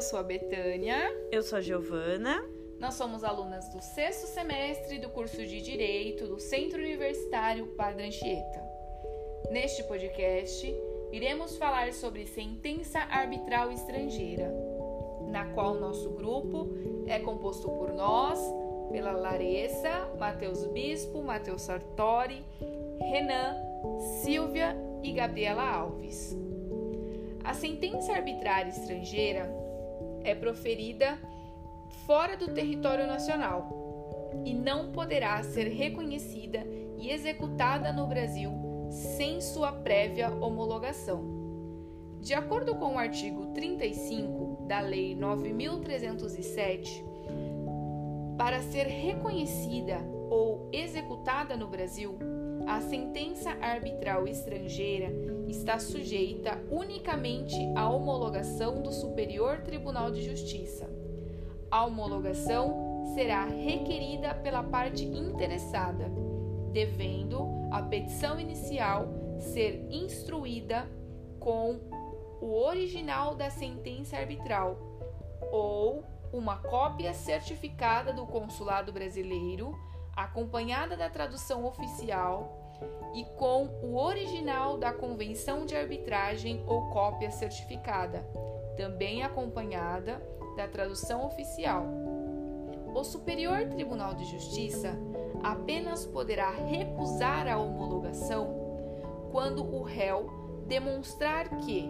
Eu sou a Betânia. Eu sou a Giovana. Nós somos alunas do sexto semestre do curso de Direito do Centro Universitário Padre Anchieta. Neste podcast, iremos falar sobre sentença arbitral estrangeira, na qual nosso grupo é composto por nós, pela Larissa, Matheus Bispo, Matheus Sartori, Renan, Silvia e Gabriela Alves. A sentença arbitrária estrangeira é proferida fora do território nacional e não poderá ser reconhecida e executada no Brasil sem sua prévia homologação. De acordo com o artigo 35 da Lei 9307, para ser reconhecida ou executada no Brasil, a sentença arbitral estrangeira está sujeita unicamente à homologação do Superior Tribunal de Justiça. A homologação será requerida pela parte interessada, devendo a petição inicial ser instruída com o original da sentença arbitral ou uma cópia certificada do consulado brasileiro, acompanhada da tradução oficial e com o original da convenção de arbitragem ou cópia certificada, também acompanhada da tradução oficial. O Superior Tribunal de Justiça apenas poderá recusar a homologação quando o réu demonstrar que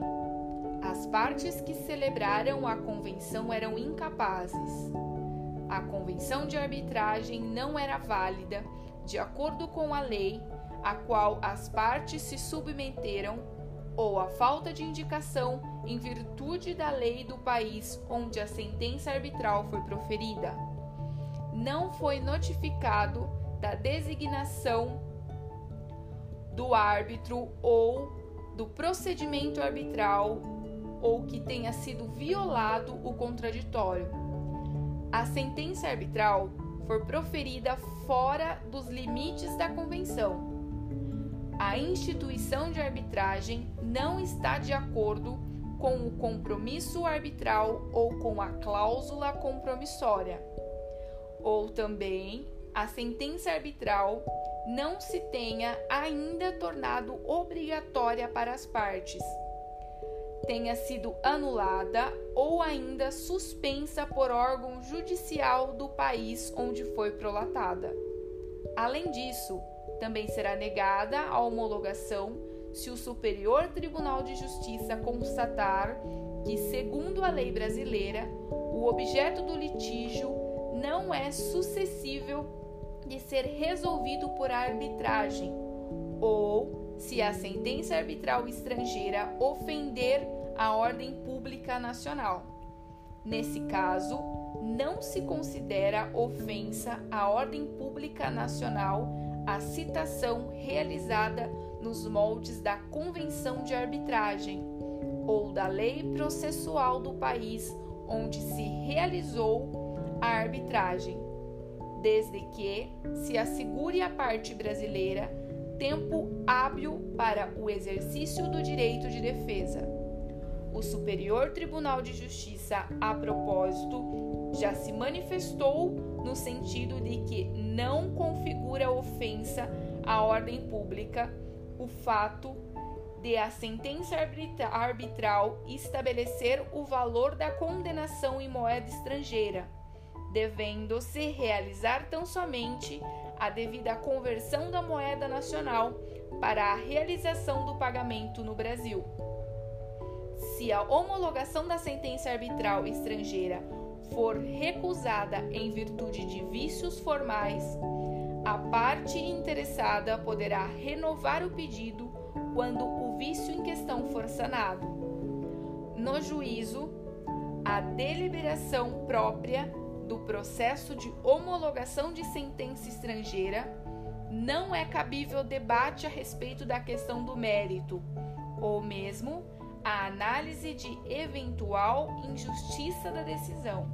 as partes que celebraram a convenção eram incapazes. A convenção de arbitragem não era válida de acordo com a lei a qual as partes se submeteram, ou a falta de indicação em virtude da lei do país onde a sentença arbitral foi proferida. Não foi notificado da designação do árbitro ou do procedimento arbitral ou que tenha sido violado o contraditório. A sentença arbitral for proferida fora dos limites da convenção a instituição de arbitragem não está de acordo com o compromisso arbitral ou com a cláusula compromissória, ou também a sentença arbitral não se tenha ainda tornado obrigatória para as partes, tenha sido anulada ou ainda suspensa por órgão judicial do país onde foi prolatada. Além disso, também será negada a homologação se o Superior Tribunal de Justiça constatar que, segundo a lei brasileira, o objeto do litígio não é sucessível de ser resolvido por arbitragem, ou se a sentença arbitral estrangeira ofender a ordem pública nacional. Nesse caso, não se considera ofensa à ordem pública nacional a citação realizada nos moldes da Convenção de Arbitragem ou da lei processual do país onde se realizou a arbitragem, desde que se assegure à parte brasileira tempo hábil para o exercício do direito de defesa. O Superior Tribunal de Justiça, a propósito, já se manifestou no sentido de que não configura ofensa à ordem pública o fato de a sentença arbitral estabelecer o valor da condenação em moeda estrangeira, devendo-se realizar tão somente a devida conversão da moeda nacional para a realização do pagamento no Brasil. Se a homologação da sentença arbitral estrangeira for recusada em virtude de vícios formais, a parte interessada poderá renovar o pedido quando o vício em questão for sanado. No juízo, a deliberação própria do processo de homologação de sentença estrangeira não é cabível debate a respeito da questão do mérito, ou mesmo a análise de eventual injustiça da decisão.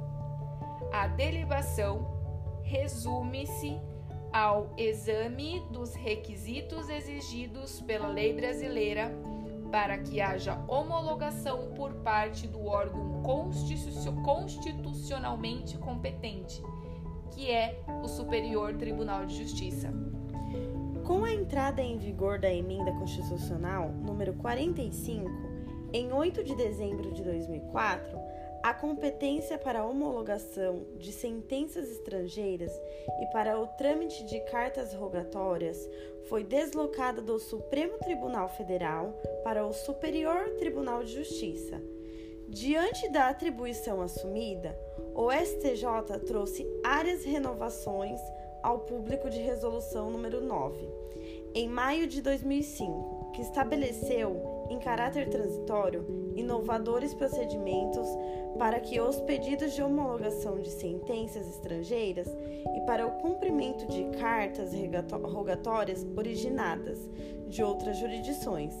A delibação resume-se ao exame dos requisitos exigidos pela lei brasileira para que haja homologação por parte do órgão constitucionalmente competente, que é o Superior Tribunal de Justiça. Com a entrada em vigor da emenda constitucional número 45, em 8 de dezembro de 2004, a competência para a homologação de sentenças estrangeiras e para o trâmite de cartas rogatórias foi deslocada do Supremo Tribunal Federal para o Superior Tribunal de Justiça. Diante da atribuição assumida, o STJ trouxe áreas renovações ao público de resolução número 9, em maio de 2005, que estabeleceu, em caráter transitório, inovadores procedimentos para que os pedidos de homologação de sentenças estrangeiras e para o cumprimento de cartas rogatórias originadas de outras jurisdições.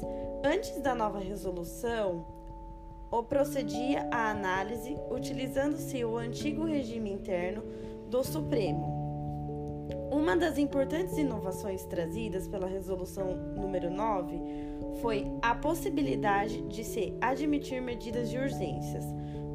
Antes da nova resolução, o procedia a análise utilizando-se o antigo regime interno do Supremo. Uma das importantes inovações trazidas pela resolução número 9 foi a possibilidade de se admitir medidas de urgências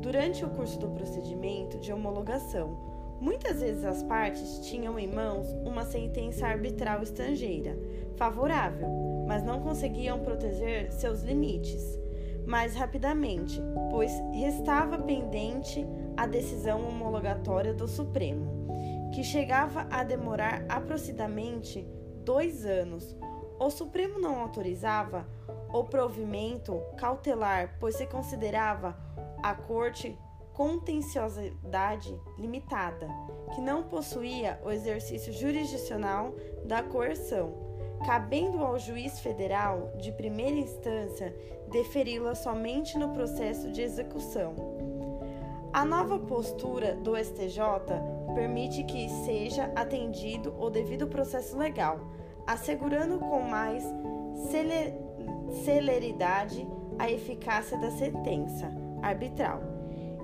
durante o curso do procedimento de homologação. Muitas vezes as partes tinham em mãos uma sentença arbitral estrangeira, favorável, mas não conseguiam proteger seus limites mais rapidamente, pois restava pendente a decisão homologatória do Supremo, que chegava a demorar aproximadamente dois anos. O Supremo não autorizava o provimento cautelar, pois se considerava a corte contenciosidade limitada, que não possuía o exercício jurisdicional da coerção, cabendo ao juiz federal de primeira instância deferi-la somente no processo de execução. A nova postura do STJ permite que seja atendido o devido processo legal, assegurando com mais celeridade a eficácia da sentença arbitral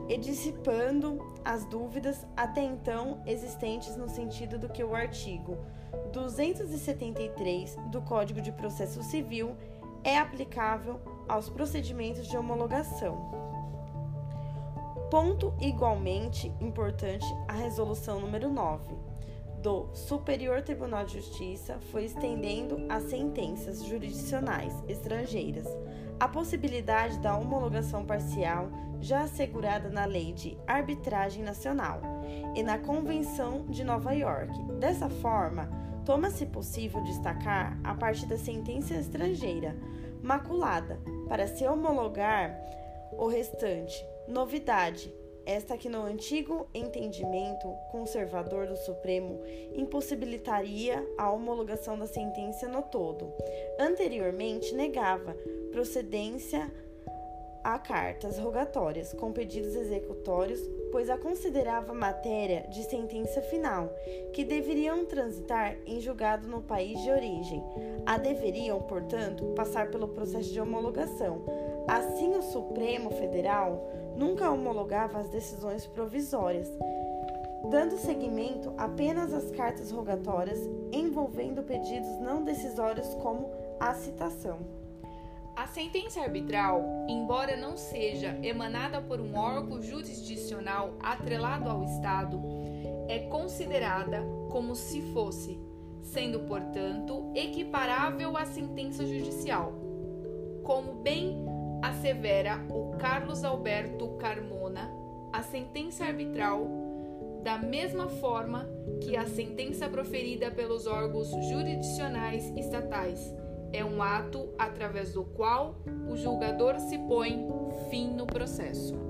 e dissipando as dúvidas até então existentes no sentido do que o artigo 273 do Código de Processo Civil é aplicável aos procedimentos de homologação. Ponto igualmente importante a resolução número 9 do Superior Tribunal de Justiça foi estendendo as sentenças jurisdicionais estrangeiras a possibilidade da homologação parcial já assegurada na Lei de Arbitragem Nacional e na Convenção de Nova York. Dessa forma, toma-se possível destacar a parte da sentença estrangeira maculada para se homologar o restante. Novidade: esta que no antigo entendimento conservador do Supremo impossibilitaria a homologação da sentença no todo. Anteriormente negava procedência a cartas rogatórias com pedidos executórios, pois a considerava matéria de sentença final, que deveriam transitar em julgado no país de origem. A deveriam, portanto, passar pelo processo de homologação. Assim, o Supremo Federal nunca homologava as decisões provisórias, dando seguimento apenas às cartas rogatórias envolvendo pedidos não decisórios como a citação. A sentença arbitral, embora não seja emanada por um órgão jurisdicional atrelado ao Estado, é considerada como se fosse, sendo, portanto, equiparável à sentença judicial. Como bem assevera o Carlos Alberto Carmona, a sentença arbitral, da mesma forma que a sentença proferida pelos órgãos jurisdicionais estatais, é um ato através do qual o julgador se põe fim no processo.